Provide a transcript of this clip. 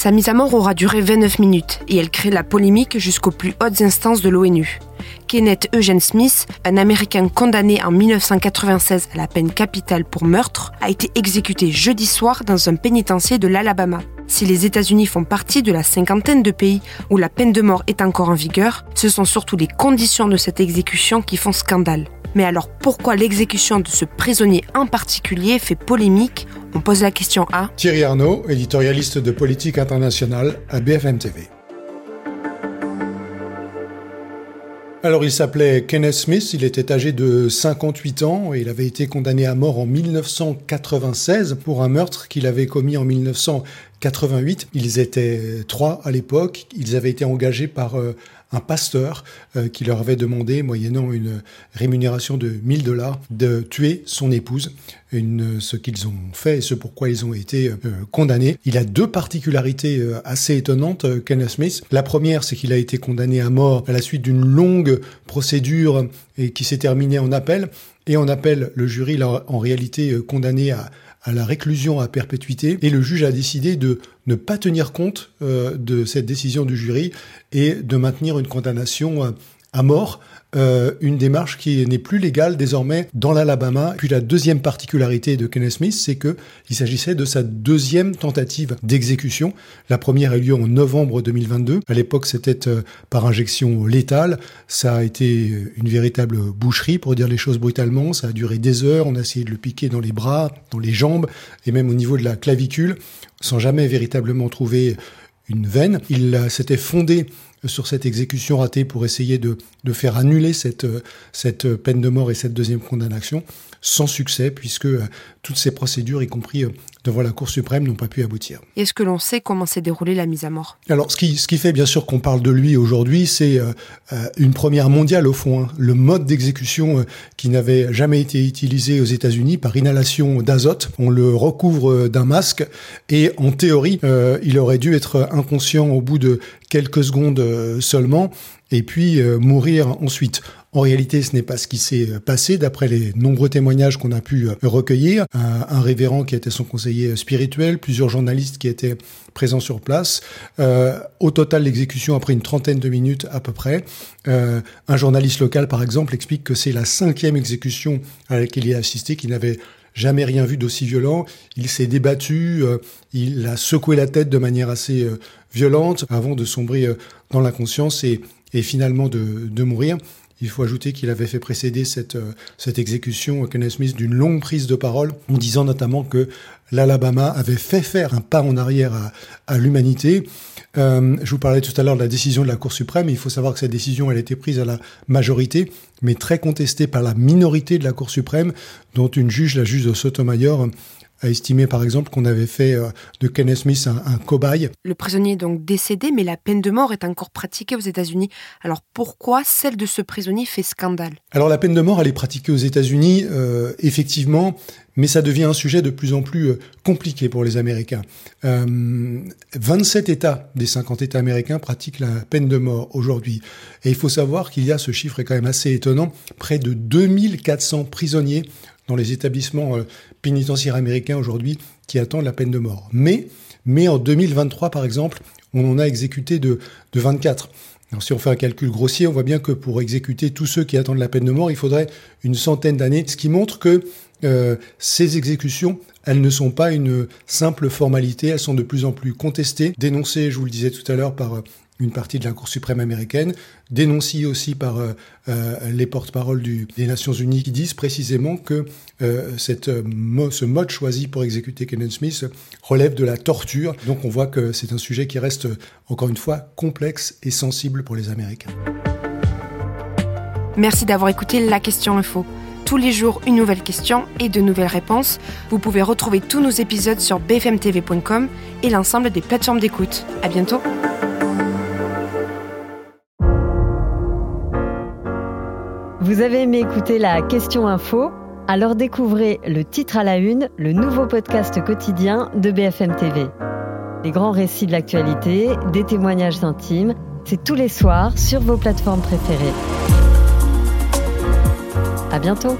Sa mise à mort aura duré 29 minutes et elle crée la polémique jusqu'aux plus hautes instances de l'ONU. Kenneth Eugene Smith, un Américain condamné en 1996 à la peine capitale pour meurtre, a été exécuté jeudi soir dans un pénitencier de l'Alabama. Si les États-Unis font partie de la cinquantaine de pays où la peine de mort est encore en vigueur, ce sont surtout les conditions de cette exécution qui font scandale. Mais alors pourquoi l'exécution de ce prisonnier en particulier fait polémique On pose la question à Thierry Arnaud, éditorialiste de politique internationale à BFM TV. Alors il s'appelait Kenneth Smith, il était âgé de 58 ans et il avait été condamné à mort en 1996 pour un meurtre qu'il avait commis en 1988. Ils étaient trois à l'époque, ils avaient été engagés par euh, un pasteur euh, qui leur avait demandé, moyennant une rémunération de 1000 dollars, de tuer son épouse. Ce qu'ils ont fait et ce pourquoi ils ont été euh, condamnés. Il a deux particularités assez étonnantes, Kenneth Smith. La première, c'est qu'il a été condamné à mort à la suite d'une longue procédure et qui s'est terminée en appel. Et en appel, le jury l'a en réalité condamné à, à la réclusion à perpétuité et le juge a décidé de ne pas tenir compte euh, de cette décision du jury et de maintenir une condamnation euh, à mort euh, une démarche qui n'est plus légale désormais dans l'Alabama. Puis la deuxième particularité de Kenneth Smith, c'est que il s'agissait de sa deuxième tentative d'exécution. La première a eu lieu en novembre 2022. À l'époque, c'était euh, par injection létale. Ça a été une véritable boucherie, pour dire les choses brutalement. Ça a duré des heures. On a essayé de le piquer dans les bras, dans les jambes et même au niveau de la clavicule, sans jamais véritablement trouver une veine. Il s'était fondé sur cette exécution ratée pour essayer de, de faire annuler cette, cette peine de mort et cette deuxième condamnation, sans succès, puisque euh, toutes ces procédures, y compris euh, devant la Cour suprême, n'ont pas pu aboutir. Est-ce que l'on sait comment s'est déroulée la mise à mort? Alors, ce qui, ce qui fait bien sûr qu'on parle de lui aujourd'hui, c'est euh, une première mondiale au fond. Hein. Le mode d'exécution qui n'avait jamais été utilisé aux États-Unis par inhalation d'azote. On le recouvre d'un masque et en théorie, il aurait dû être inconscient au bout de quelques secondes seulement et puis mourir ensuite. En réalité, ce n'est pas ce qui s'est euh, passé d'après les nombreux témoignages qu'on a pu euh, recueillir. Un, révérend qui était son conseiller spirituel, plusieurs journalistes qui étaient présents sur place. Euh, au total, l'exécution a pris une trentaine de minutes à peu près. Euh, un journaliste local, par exemple, explique que c'est la cinquième exécution à laquelle il a assisté, qu'il n'avait jamais rien vu d'aussi violent. Il s'est débattu, il a secoué la tête de manière assez violente avant de sombrer dans l'inconscience et, et finalement de mourir. Il faut ajouter qu'il avait fait précéder cette, euh, cette exécution, Kenneth Smith, d'une longue prise de parole, en disant notamment que l'Alabama avait fait faire un pas en arrière à, à l'humanité. Euh, je vous parlais tout à l'heure de la décision de la Cour suprême. Il faut savoir que cette décision, elle a été prise à la majorité, mais très contestée par la minorité de la Cour suprême, dont une juge, la juge de Sotomayor, a estimé par exemple qu'on avait fait euh, de Kenneth Smith un, cobaye. Le prisonnier est donc décédé, mais la peine de mort est encore pratiquée aux États-Unis. Alors pourquoi celle de ce prisonnier fait scandale? Alors la peine de mort, elle est pratiquée aux États-Unis, euh, effectivement, mais ça devient un sujet de plus en plus euh, compliqué pour les Américains. 27 États des 50 États américains pratiquent la peine de mort aujourd'hui. Et il faut savoir qu'il y a, ce chiffre est quand même assez étonnant, près de 2400 prisonniers dans les établissements euh, pénitentiaires américains aujourd'hui qui attendent la peine de mort. Mais, mais en 2023, par exemple, on en a exécuté de, de 24. Alors, si on fait un calcul grossier, on voit bien que pour exécuter tous ceux qui attendent la peine de mort, il faudrait une centaine d'années, ce qui montre que euh, ces exécutions, elles ne sont pas une simple formalité, elles sont de plus en plus contestées, dénoncées, je vous le disais tout à l'heure, par euh, une partie de la Cour suprême américaine, dénoncée aussi par euh, les porte-paroles des Nations Unies qui disent précisément que ce mode choisi pour exécuter Kenneth Smith relève de la torture. Donc on voit que c'est un sujet qui reste, encore une fois, complexe et sensible pour les Américains. Merci d'avoir écouté La Question Info. Tous les jours, une nouvelle question et de nouvelles réponses. Vous pouvez retrouver tous nos épisodes sur bfmtv.com et l'ensemble des plateformes d'écoute. À bientôt! Vous avez aimé écouter la question info? Alors découvrez le titre à la une, le nouveau podcast quotidien de BFM TV. Les grands récits de l'actualité, des témoignages intimes, c'est tous les soirs sur vos plateformes préférées. À bientôt